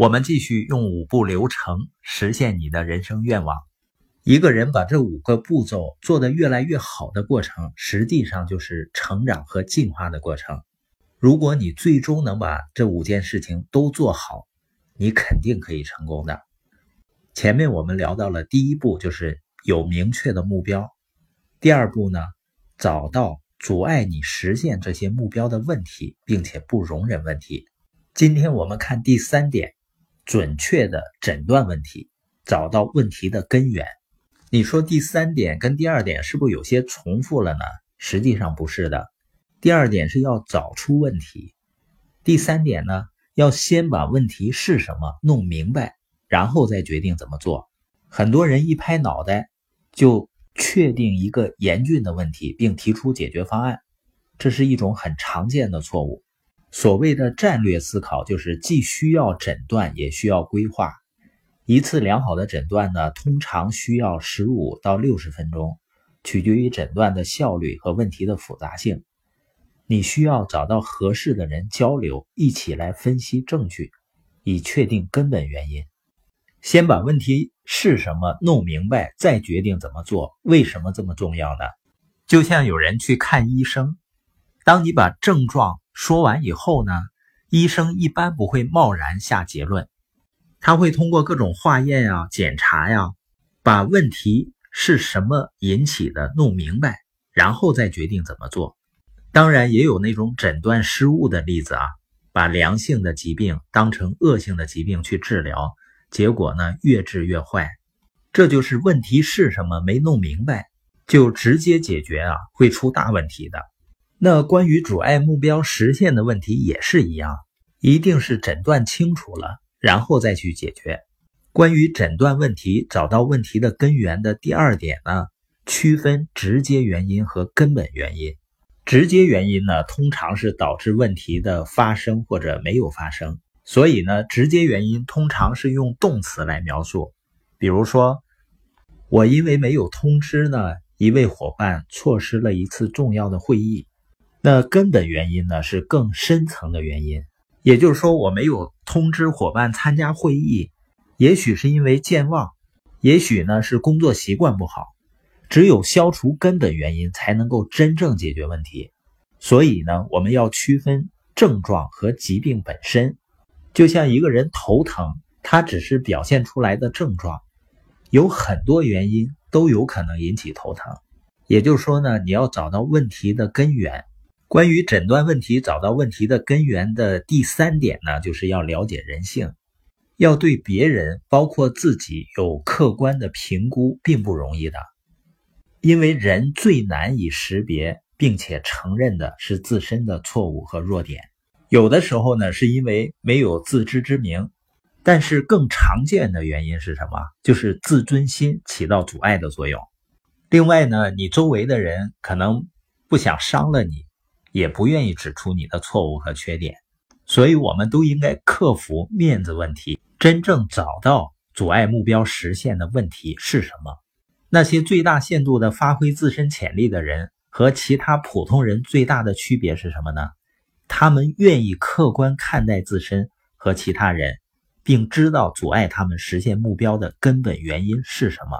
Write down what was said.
我们继续用五步流程实现你的人生愿望。一个人把这五个步骤做得越来越好的过程，实际上就是成长和进化的过程。如果你最终能把这五件事情都做好，你肯定可以成功的。前面我们聊到了第一步，就是有明确的目标；第二步呢，找到阻碍你实现这些目标的问题，并且不容忍问题。今天我们看第三点。准确的诊断问题，找到问题的根源。你说第三点跟第二点是不是有些重复了呢？实际上不是的。第二点是要找出问题，第三点呢，要先把问题是什么弄明白，然后再决定怎么做。很多人一拍脑袋就确定一个严峻的问题，并提出解决方案，这是一种很常见的错误。所谓的战略思考，就是既需要诊断，也需要规划。一次良好的诊断呢，通常需要十五到六十分钟，取决于诊断的效率和问题的复杂性。你需要找到合适的人交流，一起来分析证据，以确定根本原因。先把问题是什么弄明白，再决定怎么做。为什么这么重要呢？就像有人去看医生，当你把症状。说完以后呢，医生一般不会贸然下结论，他会通过各种化验呀、检查呀，把问题是什么引起的弄明白，然后再决定怎么做。当然，也有那种诊断失误的例子啊，把良性的疾病当成恶性的疾病去治疗，结果呢越治越坏。这就是问题是什么没弄明白，就直接解决啊，会出大问题的。那关于阻碍目标实现的问题也是一样，一定是诊断清楚了，然后再去解决。关于诊断问题、找到问题的根源的第二点呢，区分直接原因和根本原因。直接原因呢，通常是导致问题的发生或者没有发生，所以呢，直接原因通常是用动词来描述。比如说，我因为没有通知呢，一位伙伴错失了一次重要的会议。那根本原因呢，是更深层的原因，也就是说，我没有通知伙伴参加会议，也许是因为健忘，也许呢是工作习惯不好。只有消除根本原因，才能够真正解决问题。所以呢，我们要区分症状和疾病本身。就像一个人头疼，他只是表现出来的症状，有很多原因都有可能引起头疼。也就是说呢，你要找到问题的根源。关于诊断问题、找到问题的根源的第三点呢，就是要了解人性，要对别人，包括自己有客观的评估，并不容易的。因为人最难以识别并且承认的是自身的错误和弱点，有的时候呢，是因为没有自知之明，但是更常见的原因是什么？就是自尊心起到阻碍的作用。另外呢，你周围的人可能不想伤了你。也不愿意指出你的错误和缺点，所以我们都应该克服面子问题，真正找到阻碍目标实现的问题是什么。那些最大限度的发挥自身潜力的人和其他普通人最大的区别是什么呢？他们愿意客观看待自身和其他人，并知道阻碍他们实现目标的根本原因是什么。